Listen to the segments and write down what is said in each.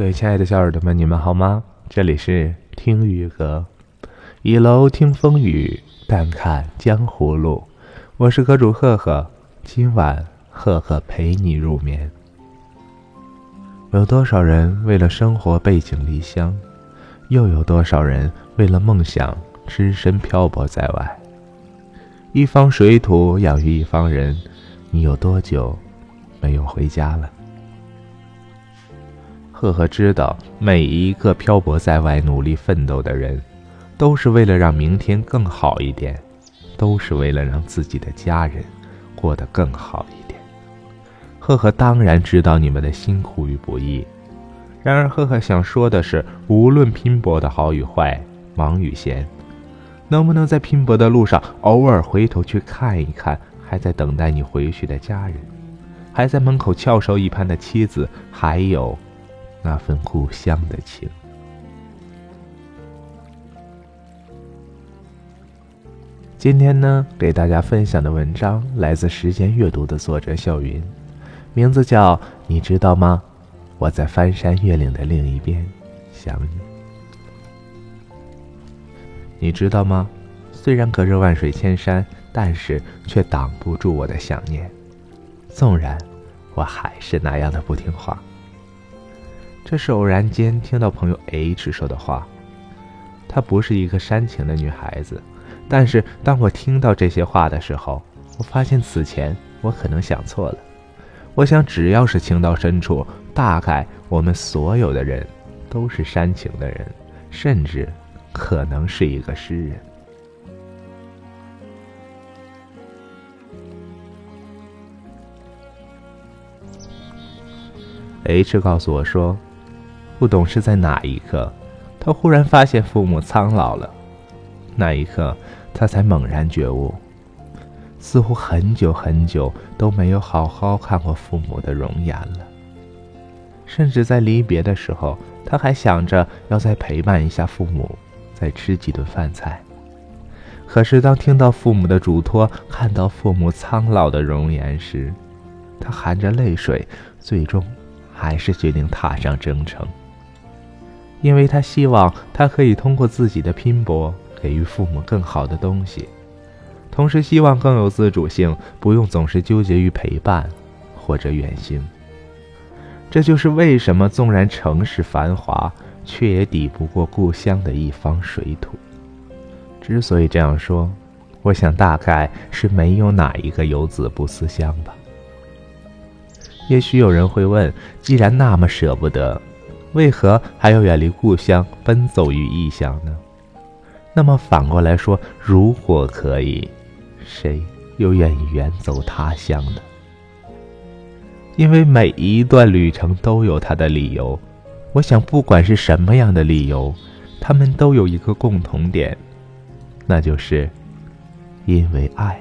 各位亲爱的小耳朵们，你们好吗？这里是听雨阁，倚楼听风雨，淡看江湖路。我是阁主赫赫，今晚赫赫陪你入眠。有多少人为了生活背井离乡，又有多少人为了梦想只身漂泊在外？一方水土养育一方人，你有多久没有回家了？赫赫知道，每一个漂泊在外、努力奋斗的人，都是为了让明天更好一点，都是为了让自己的家人过得更好一点。赫赫当然知道你们的辛苦与不易，然而赫赫想说的是，无论拼搏的好与坏、忙与闲，能不能在拼搏的路上偶尔回头去看一看还在等待你回去的家人，还在门口翘首以盼的妻子，还有……那份故乡的情。今天呢，给大家分享的文章来自时间阅读的作者笑云，名字叫《你知道吗？我在翻山越岭的另一边想你》。你知道吗？虽然隔着万水千山，但是却挡不住我的想念。纵然我还是那样的不听话。这是偶然间听到朋友 H 说的话。她不是一个煽情的女孩子，但是当我听到这些话的时候，我发现此前我可能想错了。我想，只要是情到深处，大概我们所有的人都是煽情的人，甚至可能是一个诗人。H 告诉我说。不懂是在哪一刻，他忽然发现父母苍老了。那一刻，他才猛然觉悟，似乎很久很久都没有好好看过父母的容颜了。甚至在离别的时候，他还想着要再陪伴一下父母，再吃几顿饭菜。可是当听到父母的嘱托，看到父母苍老的容颜时，他含着泪水，最终还是决定踏上征程。因为他希望他可以通过自己的拼搏，给予父母更好的东西，同时希望更有自主性，不用总是纠结于陪伴或者远行。这就是为什么纵然城市繁华，却也抵不过故乡的一方水土。之所以这样说，我想大概是没有哪一个游子不思乡吧。也许有人会问：既然那么舍不得。为何还要远离故乡，奔走于异乡呢？那么反过来说，如果可以，谁又愿意远走他乡呢？因为每一段旅程都有它的理由。我想，不管是什么样的理由，他们都有一个共同点，那就是因为爱。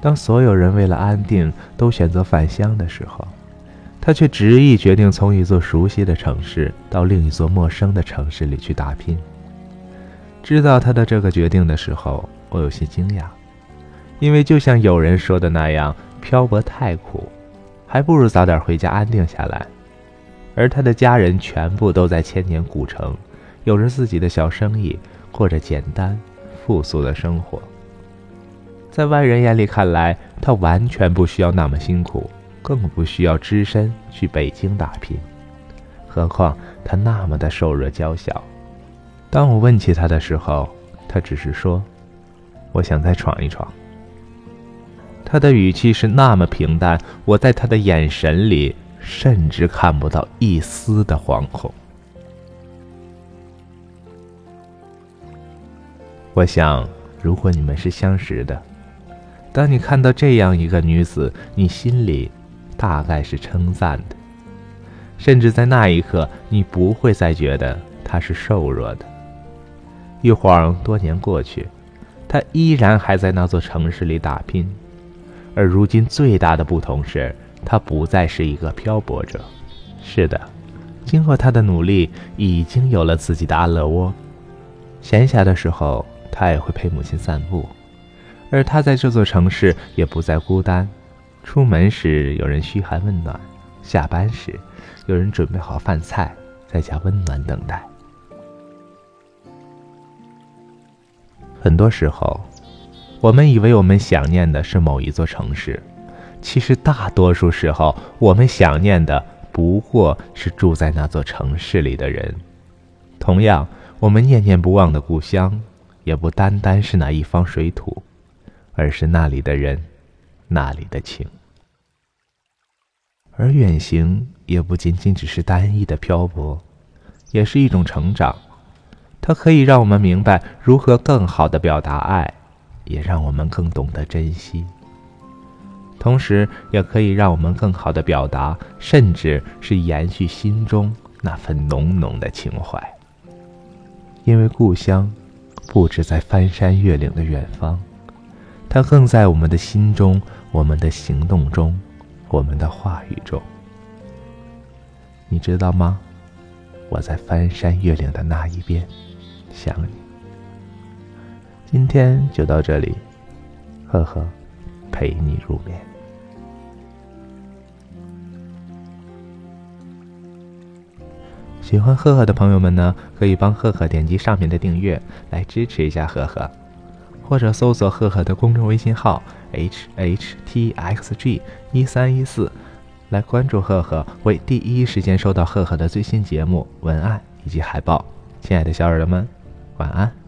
当所有人为了安定都选择返乡的时候，他却执意决定从一座熟悉的城市到另一座陌生的城市里去打拼。知道他的这个决定的时候，我有些惊讶，因为就像有人说的那样，漂泊太苦，还不如早点回家安定下来。而他的家人全部都在千年古城，有着自己的小生意，过着简单富足的生活。在外人眼里看来，他完全不需要那么辛苦，更不需要只身去北京打拼。何况他那么的瘦弱娇小。当我问起他的时候，他只是说：“我想再闯一闯。”他的语气是那么平淡，我在他的眼神里甚至看不到一丝的惶恐。我想，如果你们是相识的。当你看到这样一个女子，你心里大概是称赞的，甚至在那一刻，你不会再觉得她是瘦弱的。一晃多年过去，她依然还在那座城市里打拼，而如今最大的不同是，她不再是一个漂泊者。是的，经过她的努力，已经有了自己的安乐窝，闲暇的时候，他也会陪母亲散步，而他在这座城市也不再孤单。出门时有人嘘寒问暖，下班时有人准备好饭菜，在家温暖等待。很多时候，我们以为我们想念的是某一座城市，其实大多数时候，我们想念的不过是住在那座城市里的人。同样，我们念念不忘的故乡，也不单单是那一方水土，而是那里的人，那里的情。而远行也不仅仅只是单一的漂泊，也是一种成长。它可以让我们明白如何更好的表达爱，也让我们更懂得珍惜。同时，也可以让我们更好的表达，甚至是延续心中那份浓浓的情怀。因为故乡，不止在翻山越岭的远方，它更在我们的心中，我们的行动中。我们的话语中，你知道吗？我在翻山越岭的那一边想你。今天就到这里，赫赫陪你入眠。喜欢赫赫的朋友们呢，可以帮赫赫点击上面的订阅来支持一下赫赫。或者搜索赫赫的公众微信号 h h t x g 一三一四，来关注赫赫，会第一时间收到赫赫的最新节目文案以及海报。亲爱的小耳朵们，晚安。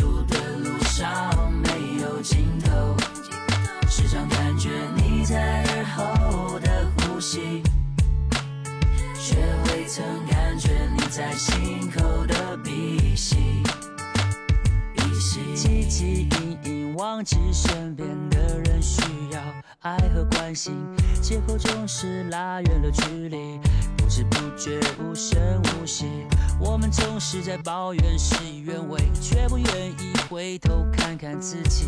曾感觉你在心口的鼻息。鼻息汲汲营营忘记身边的人需要爱和关心，借口总是拉远了距离。不知不觉，无声无息，我们总是在抱怨事与愿违，却不愿意回头看看自己，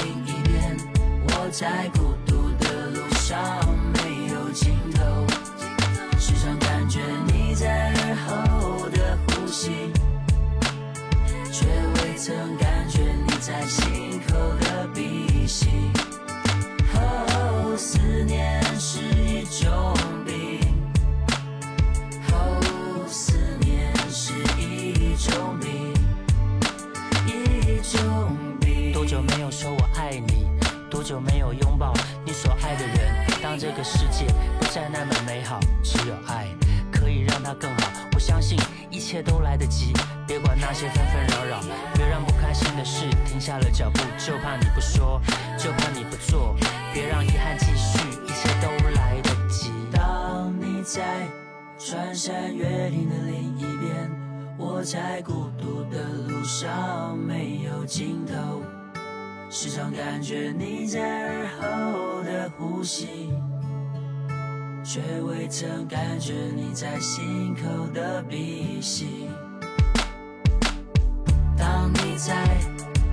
我在孤独的路上没有尽头，时常感觉你在耳后的呼吸，却未曾感觉你在心口的鼻息。哦，思念是一种。就怕你不说，就怕你不做，别让遗憾继续，一切都来得及。当你在穿山越岭的另一边，我在孤独的路上没有。尽头。时常感觉你在耳后的呼吸，却未曾感觉你在心口的鼻息。当你在